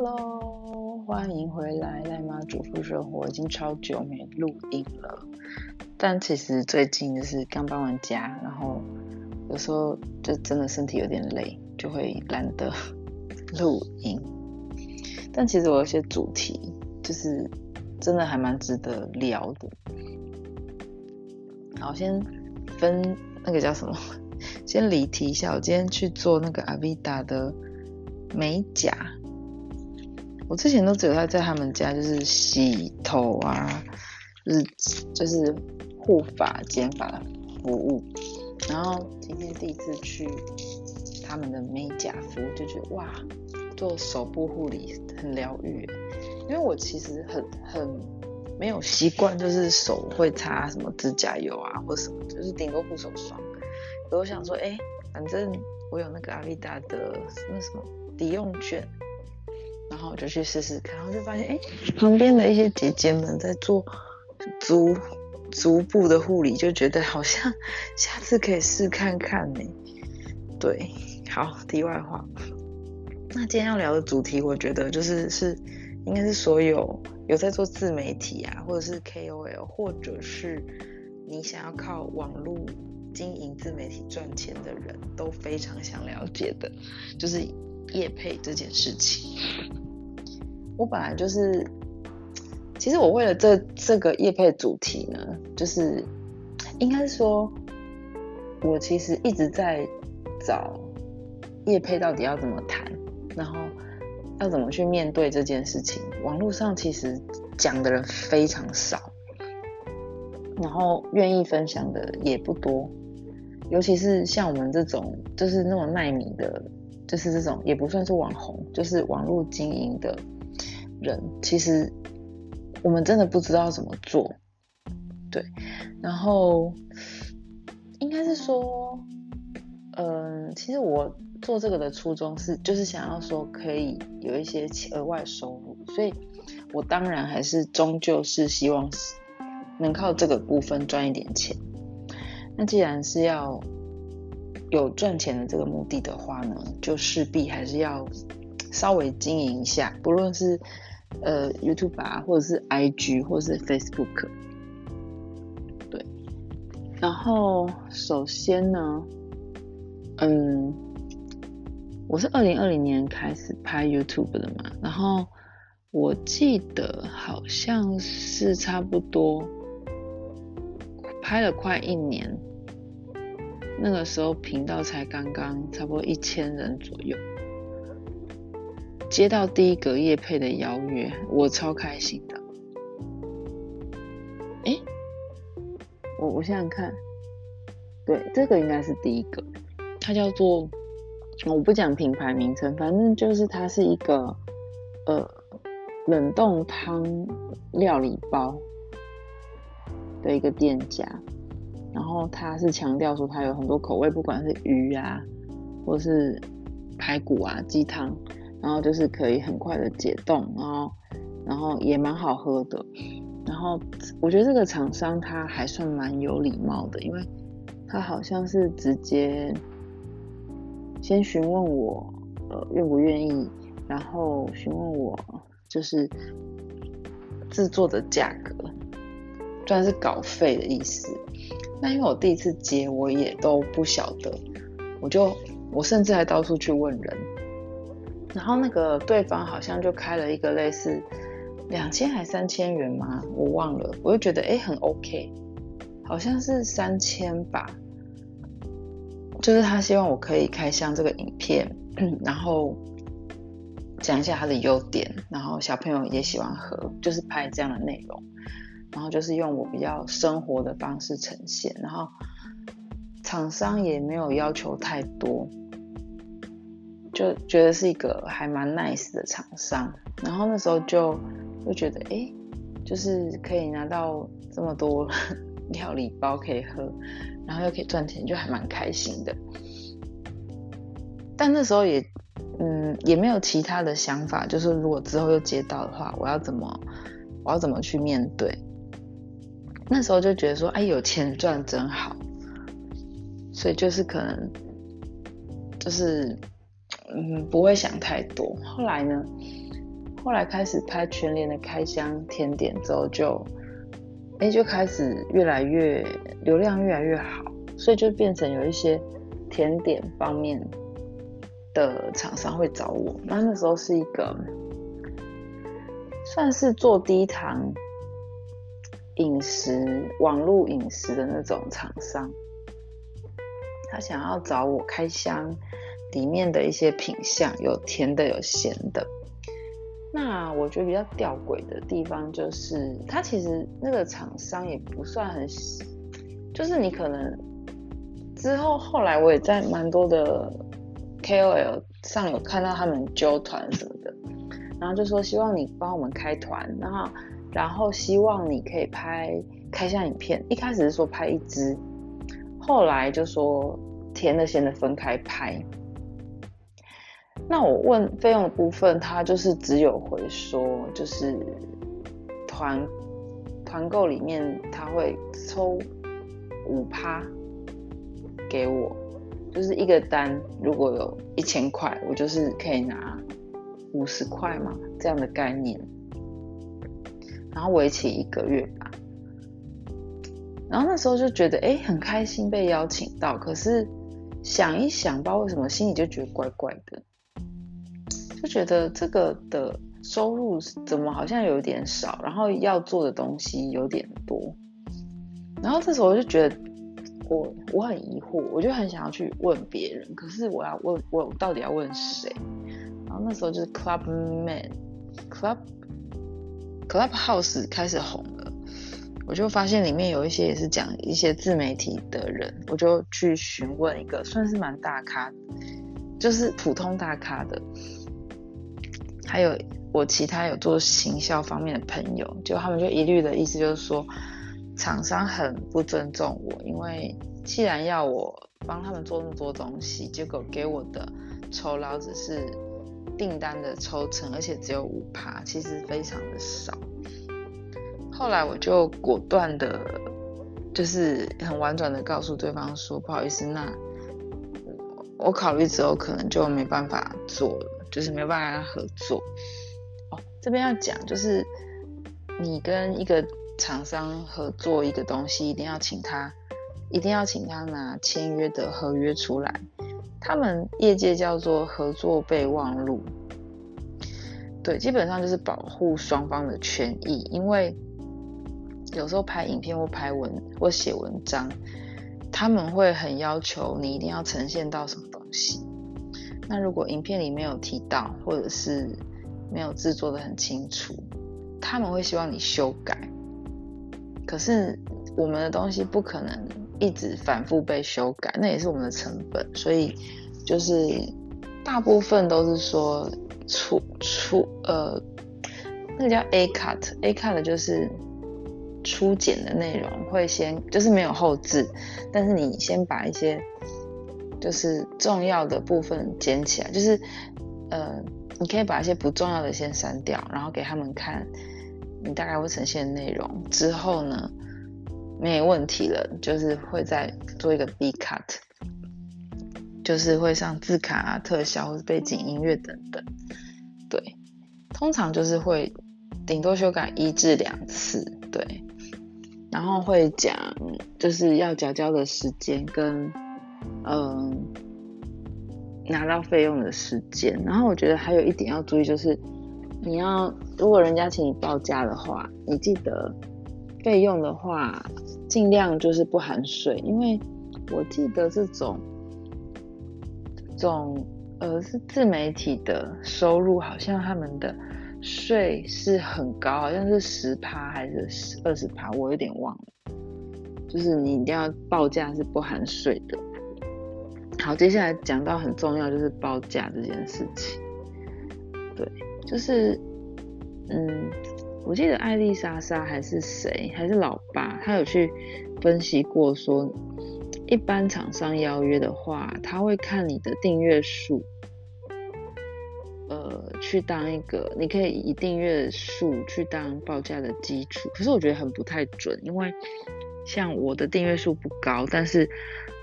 Hello，欢迎回来，赖妈主妇生活，已经超久没录音了。但其实最近就是刚搬完家，然后有时候就真的身体有点累，就会懒得录音。但其实我有些主题，就是真的还蛮值得聊的。好，先分那个叫什么？先离题一下，我今天去做那个 Avida 的美甲。我之前都只有在在他们家，就是洗头啊，就是就是护发、剪发的服务。然后今天第一次去他们的美甲服务，就觉得哇，做手部护理很疗愈。因为我其实很很没有习惯，就是手会擦什么指甲油啊，或什么，就是顶多护手霜。我想说，哎，反正我有那个 Avida 的那什么抵用券。然后我就去试试看，然后就发现，哎，旁边的一些姐姐们在做足足部的护理，就觉得好像下次可以试看看呢。对，好，题外话。那今天要聊的主题，我觉得就是是应该是所有有在做自媒体啊，或者是 KOL，或者是你想要靠网络经营自媒体赚钱的人都非常想了解的，就是夜配这件事情。我本来就是，其实我为了这这个夜配主题呢，就是应该说，我其实一直在找夜配到底要怎么谈，然后要怎么去面对这件事情。网络上其实讲的人非常少，然后愿意分享的也不多，尤其是像我们这种就是那么卖米的，就是这种也不算是网红，就是网络经营的。人其实我们真的不知道怎么做，对，然后应该是说，嗯、其实我做这个的初衷是，就是想要说可以有一些额外收入，所以我当然还是终究是希望能靠这个部分赚一点钱。那既然是要有赚钱的这个目的的话呢，就势必还是要稍微经营一下，不论是。呃，YouTube 啊，或者是 IG，或者是 Facebook，对。然后首先呢，嗯，我是二零二零年开始拍 YouTube 的嘛，然后我记得好像是差不多拍了快一年，那个时候频道才刚刚差不多一千人左右。接到第一个业配的邀约，我超开心的。哎、我我想想看，对，这个应该是第一个，它叫做，我不讲品牌名称，反正就是它是一个呃冷冻汤料理包的一个店家，然后他是强调说他有很多口味，不管是鱼啊，或是排骨啊、鸡汤。然后就是可以很快的解冻，然后然后也蛮好喝的。然后我觉得这个厂商他还算蛮有礼貌的，因为他好像是直接先询问我呃愿不愿意，然后询问我就是制作的价格，算是稿费的意思。那因为我第一次接，我也都不晓得，我就我甚至还到处去问人。然后那个对方好像就开了一个类似两千还三千元吗？我忘了，我就觉得诶很 OK，好像是三千吧。就是他希望我可以开箱这个影片，然后讲一下它的优点，然后小朋友也喜欢喝，就是拍这样的内容，然后就是用我比较生活的方式呈现，然后厂商也没有要求太多。就觉得是一个还蛮 nice 的厂商，然后那时候就就觉得，哎，就是可以拿到这么多 料理包可以喝，然后又可以赚钱，就还蛮开心的。但那时候也，嗯，也没有其他的想法，就是如果之后又接到的话，我要怎么，我要怎么去面对？那时候就觉得说，哎，有钱赚真好，所以就是可能，就是。嗯，不会想太多。后来呢，后来开始拍全联的开箱甜点之后就，就哎就开始越来越流量越来越好，所以就变成有一些甜点方面的厂商会找我。那那时候是一个算是做低糖饮食、网络饮食的那种厂商，他想要找我开箱里面的一些品相，有甜的，有咸的。那我觉得比较吊诡的地方就是，他其实那个厂商也不算很，就是你可能之后后来我也在蛮多的 KOL 上有看到他们揪团什么的，然后就说希望你帮我们开团，然后然后希望你可以拍开箱影片，一开始是说拍一支，后来就说甜的咸的分开拍。那我问费用的部分，他就是只有回说，就是团团购里面他会抽五趴给我，就是一个单如果有一千块，我就是可以拿五十块嘛，这样的概念。然后为期一个月吧。然后那时候就觉得哎、很开心被邀请到，可是想一想，不知道为什么心里就觉得怪怪的。就觉得这个的收入怎么好像有点少，然后要做的东西有点多，然后这时候我就觉得我我很疑惑，我就很想要去问别人，可是我要问我到底要问谁？然后那时候就是 Clubman Club Clubhouse 开始红了，我就发现里面有一些也是讲一些自媒体的人，我就去询问一个算是蛮大咖，就是普通大咖的。还有我其他有做行销方面的朋友，就他们就一律的意思就是说，厂商很不尊重我，因为既然要我帮他们做那么多东西，结果给我的酬劳只是订单的抽成，而且只有五趴，其实非常的少。后来我就果断的，就是很婉转的告诉对方说，不好意思，那我考虑之后可能就没办法做了。就是没有办法合作哦。这边要讲，就是你跟一个厂商合作一个东西，一定要请他，一定要请他拿签约的合约出来。他们业界叫做合作备忘录。对，基本上就是保护双方的权益，因为有时候拍影片或拍文或写文章，他们会很要求你一定要呈现到什么东西。那如果影片里没有提到，或者是没有制作的很清楚，他们会希望你修改。可是我们的东西不可能一直反复被修改，那也是我们的成本。所以就是大部分都是说初初呃，那个叫 A cut，A cut 就是初剪的内容会先就是没有后置，但是你先把一些。就是重要的部分剪起来，就是，呃，你可以把一些不重要的先删掉，然后给他们看你大概会呈现的内容。之后呢，没问题了，就是会再做一个 B cut，就是会上字卡啊、特效或是背景音乐等等。对，通常就是会顶多修改一至两次，对，然后会讲就是要缴交的时间跟。嗯，拿到费用的时间，然后我觉得还有一点要注意，就是你要如果人家请你报价的话，你记得费用的话，尽量就是不含税，因为我记得这种这种呃是自媒体的收入，好像他们的税是很高，好像是十趴还是十二十趴，我有点忘了，就是你一定要报价是不含税的。好，接下来讲到很重要，就是报价这件事情。对，就是，嗯，我记得艾丽莎莎还是谁，还是老爸，他有去分析过说，一般厂商邀约的话，他会看你的订阅数，呃，去当一个，你可以以订阅数去当报价的基础。可是我觉得很不太准，因为像我的订阅数不高，但是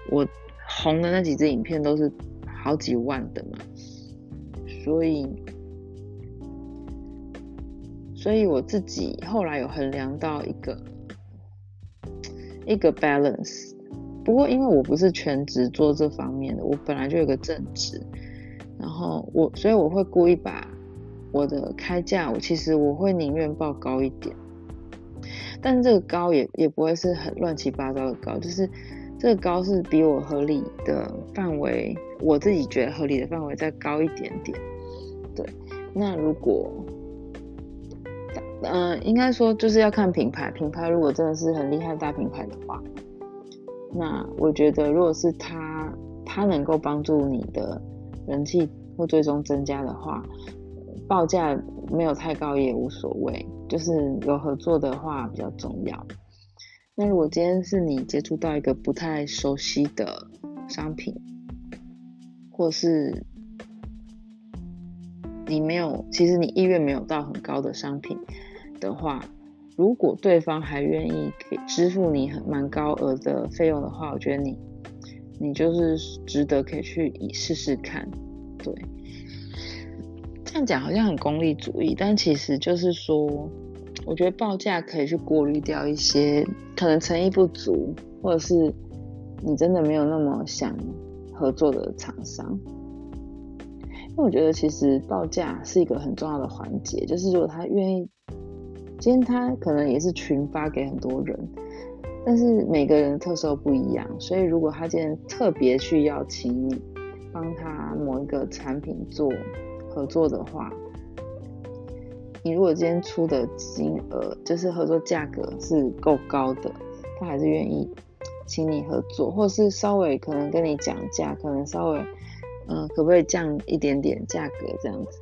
我。红的那几支影片都是好几万的嘛，所以所以我自己后来有衡量到一个一个 balance。不过因为我不是全职做这方面的，我本来就有个正职，然后我所以我会故意把我的开价，我其实我会宁愿报高一点，但这个高也也不会是很乱七八糟的高，就是这个高是比我合理的范围，我自己觉得合理的范围再高一点点。对，那如果，嗯、应该说就是要看品牌，品牌如果真的是很厉害大品牌的话。那我觉得，如果是他，他能够帮助你的人气或最终增加的话，报价没有太高也无所谓，就是有合作的话比较重要。那如果今天是你接触到一个不太熟悉的商品，或是你没有，其实你意愿没有到很高的商品的话。如果对方还愿意给支付你很蛮高额的费用的话，我觉得你你就是值得可以去试试看。对，这样讲好像很功利主义，但其实就是说，我觉得报价可以去过滤掉一些可能诚意不足，或者是你真的没有那么想合作的厂商。因为我觉得其实报价是一个很重要的环节，就是如果他愿意。今天他可能也是群发给很多人，但是每个人的特色不一样，所以如果他今天特别去邀请你帮他某一个产品做合作的话，你如果今天出的金额就是合作价格是够高的，他还是愿意请你合作，或是稍微可能跟你讲价，可能稍微嗯、可不可以降一点点价格这样子。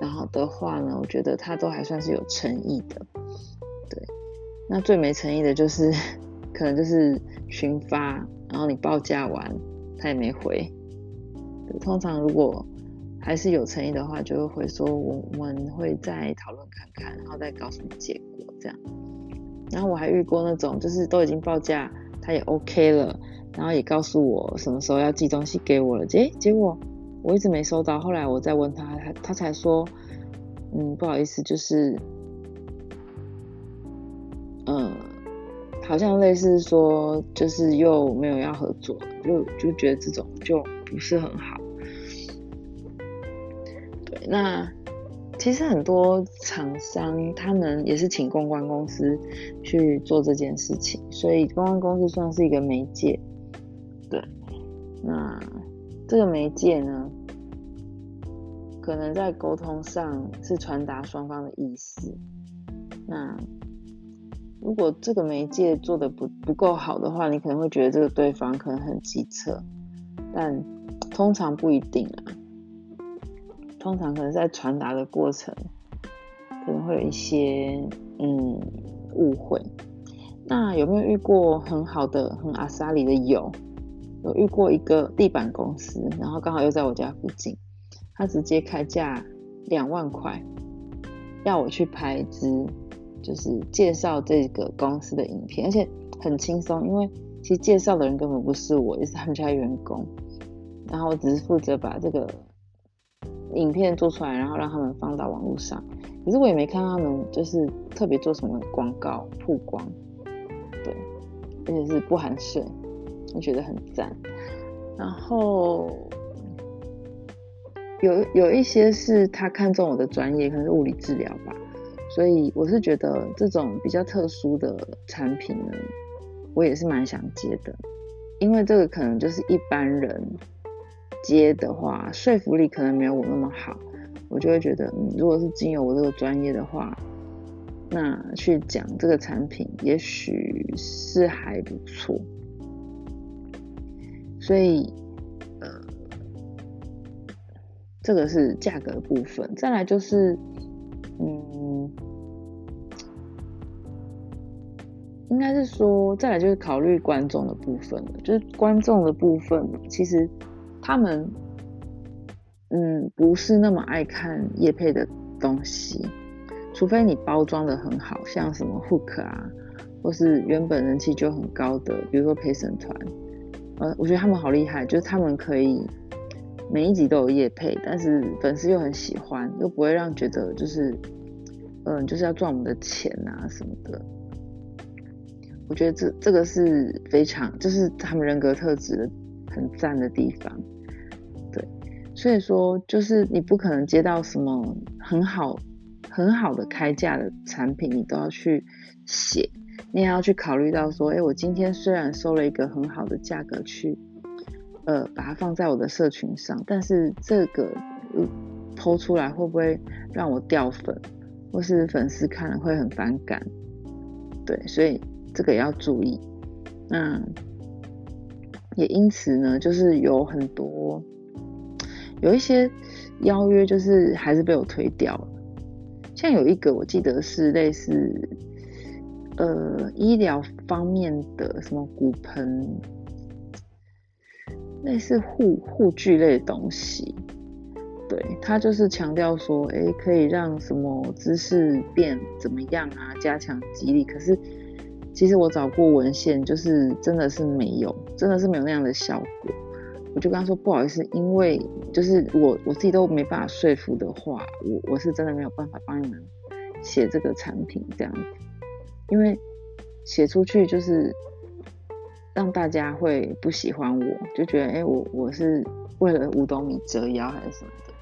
然后的话呢，我觉得他都还算是有诚意的，对。那最没诚意的就是，可能就是群发，然后你报价完他也没回。通常如果还是有诚意的话，就会回说我们会再讨论看看，然后再告诉你结果这样。然后我还遇过那种，就是都已经报价，他也 OK 了，然后也告诉我什么时候要寄东西给我了，结结果。我一直没收到，后来我再问他，他他才说，嗯，不好意思，就是，嗯，好像类似说，就是又没有要合作，就就觉得这种就不是很好。对，那其实很多厂商他们也是请公关公司去做这件事情，所以公关公司算是一个媒介。对，那。这个媒介呢，可能在沟通上是传达双方的意思。那如果这个媒介做的不不够好的话，你可能会觉得这个对方可能很机车，但通常不一定啊。通常可能在传达的过程，可能会有一些嗯误会。那有没有遇过很好的、很阿莎里的友？有遇过一个地板公司，然后刚好又在我家附近，他直接开价两万块，要我去拍一支，就是介绍这个公司的影片，而且很轻松，因为其实介绍的人根本不是我，也是他们家员工，然后我只是负责把这个影片做出来，然后让他们放到网络上，可是我也没看他们就是特别做什么广告曝光，对，而且是不含税。我觉得很赞，然后有有一些是他看中我的专业，可能是物理治疗吧，所以我是觉得这种比较特殊的产品呢，我也是蛮想接的，因为这个可能就是一般人接的话，说服力可能没有我那么好，我就会觉得，嗯，如果是经由我这个专业的话，那去讲这个产品，也许是还不错。所以，呃，这个是价格的部分。再来就是，嗯，应该是说，再来就是考虑观众的部分了。就是观众的部分，其实他们，嗯，不是那么爱看叶配的东西，除非你包装的很好，像什么 Hook 啊，或是原本人气就很高的，比如说陪审团。呃，我觉得他们好厉害，就是他们可以每一集都有夜配，但是粉丝又很喜欢，又不会让觉得就是嗯，就是要赚我们的钱啊什么的。我觉得这这个是非常，就是他们人格特质很赞的地方。对，所以说就是你不可能接到什么很好很好的开价的产品，你都要去写，你也要去考虑到说，哎，我今天虽然收了一个很好的价格去，呃，把它放在我的社群上，但是这个抛出来会不会让我掉粉？或是粉丝看了会很反感，对，所以这个也要注意。那也因此呢，就是有很多有一些邀约，就是还是被我推掉了。像有一个我记得是类似呃医疗方面的什么骨盆，类似护护具类的东西。对，他就是强调说，哎，可以让什么姿势变怎么样啊，加强肌力。可是其实我找过文献，就是真的是没有，真的是没有那样的效果。我就跟他说不好意思，因为就是我我自己都没办法说服的话，我我是真的没有办法帮你们写这个产品这样子，因为写出去就是让大家会不喜欢我，就觉得哎，我我是为了五斗米折腰还是什么的。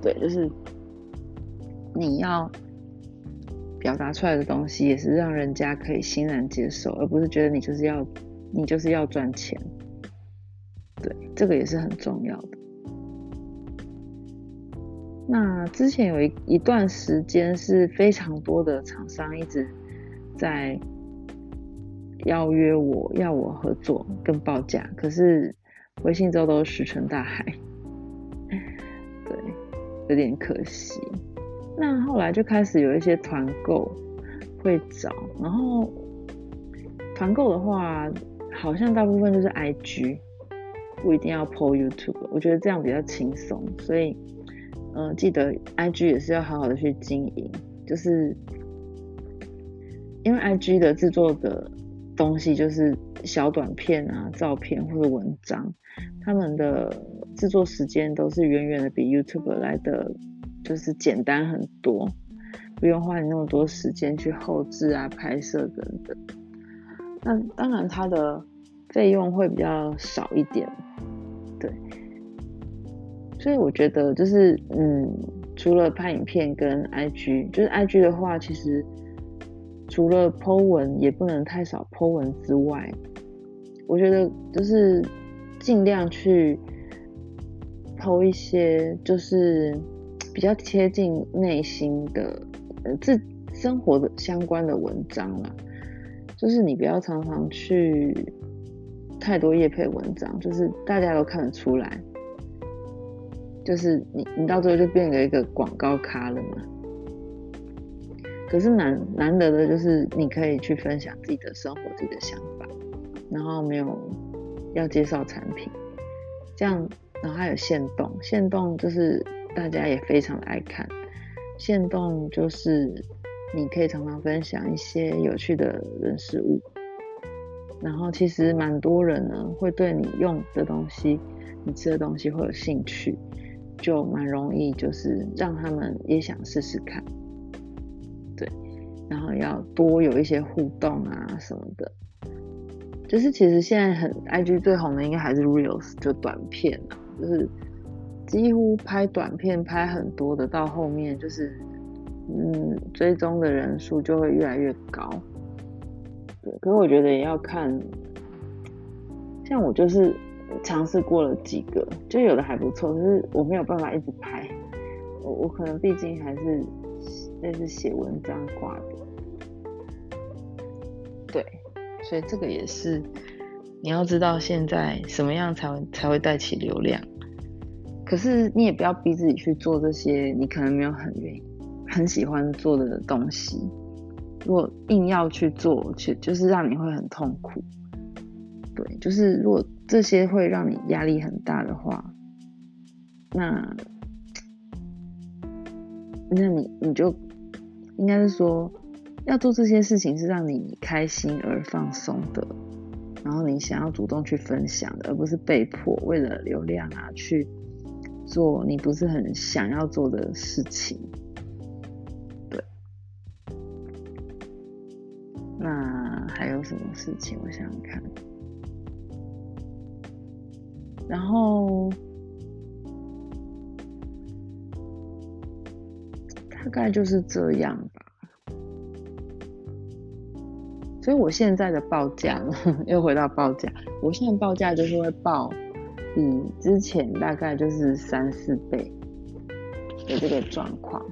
对，就是你要表达出来的东西，也是让人家可以欣然接受，而不是觉得你就是要你就是要赚钱。对，这个也是很重要的。那之前有一一段时间是非常多的厂商一直在邀约我要我合作跟报价，可是微信之后都石沉大海。对有点可惜，那后来就开始有一些团购会找，然后团购的话，好像大部分就是 IG，不一定要 po YouTube，我觉得这样比较轻松，所以，嗯、记得 IG 也是要好好的去经营，就是因为 IG 的制作的东西就是小短片啊、照片或者文章，他们的。制作时间都是远远的比 YouTube 来的，就是简单很多，不用花你那么多时间去后置啊、拍摄等等。那当然，它的费用会比较少一点，对。所以我觉得，就是嗯，除了拍影片跟 IG，就是 IG 的话，其实除了 Po 文也不能太少 Po 文之外，我觉得就是尽量去。投一些就是比较贴近内心的呃自生活的相关的文章啦，就是你不要常常去太多业配文章，就是大家都看得出来，就是你你到最后就变成一个广告咖了嘛。可是难难得的就是你可以去分享自己的生活、自己的想法，然后没有要介绍产品，这样。然后还有限动，限动就是大家也非常的爱看。限动就是你可以常常分享一些有趣的人事物，然后其实蛮多人呢会对你用的东西、你吃的东西会有兴趣，就蛮容易就是让他们也想试试看。然后要多有一些互动啊什么的。就是其实现在很 IG 最红的应该还是 Reels，就短片啊。就是几乎拍短片拍很多的，到后面就是嗯，追踪的人数就会越来越高。对，可是我觉得也要看，像我就是尝试过了几个，就有的还不错，可是我没有办法一直拍。我我可能毕竟还是类似写文章挂的，所以这个也是。你要知道现在什么样才会才会带起流量，可是你也不要逼自己去做这些你可能没有很愿意、很喜欢做的东西。如果硬要去做，就就是让你会很痛苦。对，就是如果这些会让你压力很大的话，那那你你就应该是说，要做这些事情是让你开心而放松的。然后你想要主动去分享的，而不是被迫为了流量啊去做你不是很想要做的事情。对，那还有什么事情？我想想看。然后大概就是这样所以我现在的报价，又回到报价。我现在报价就是会报比之前大概就是三四倍的这个状况。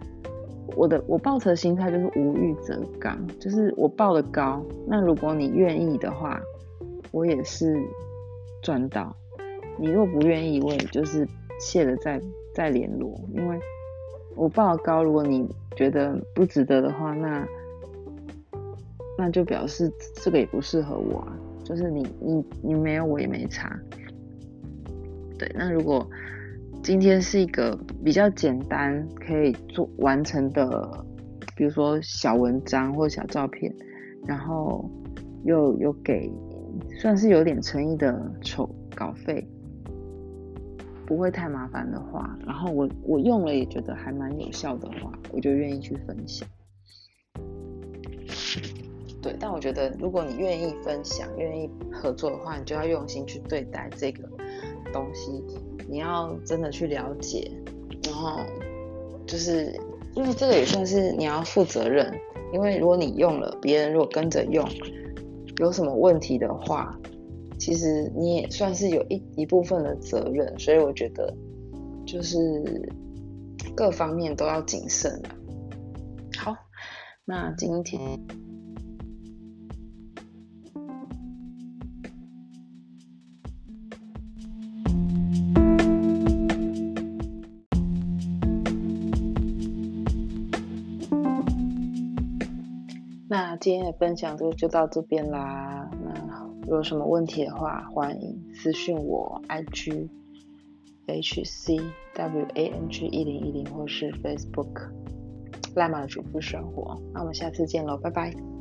我的我抱持的心态就是无欲则刚，就是我报的高，那如果你愿意的话，我也是赚到；你若不愿意，我也就是谢了再再联络。因为我报的高，如果你觉得不值得的话，那那就表示这个也不适合我啊。就是你你你没有，我也没差。对，那如果。今天是一个比较简单可以做完成的，比如说小文章或小照片，然后又有给算是有点诚意的筹稿费，不会太麻烦的话，然后我我用了也觉得还蛮有效的话，我就愿意去分享。对，但我觉得如果你愿意分享、愿意合作的话，你就要用心去对待这个东西。你要真的去了解，然后就是因为这个也算是你要负责任，因为如果你用了，别人如果跟着用，有什么问题的话，其实你也算是有一一部分的责任，所以我觉得就是各方面都要谨慎了。好，那今天。今天的分享就就到这边啦。那如果有什么问题的话，欢迎私信我 IG H C W A N G 一零一零或是 Facebook 赖马的主妇生活。那我们下次见喽，拜拜。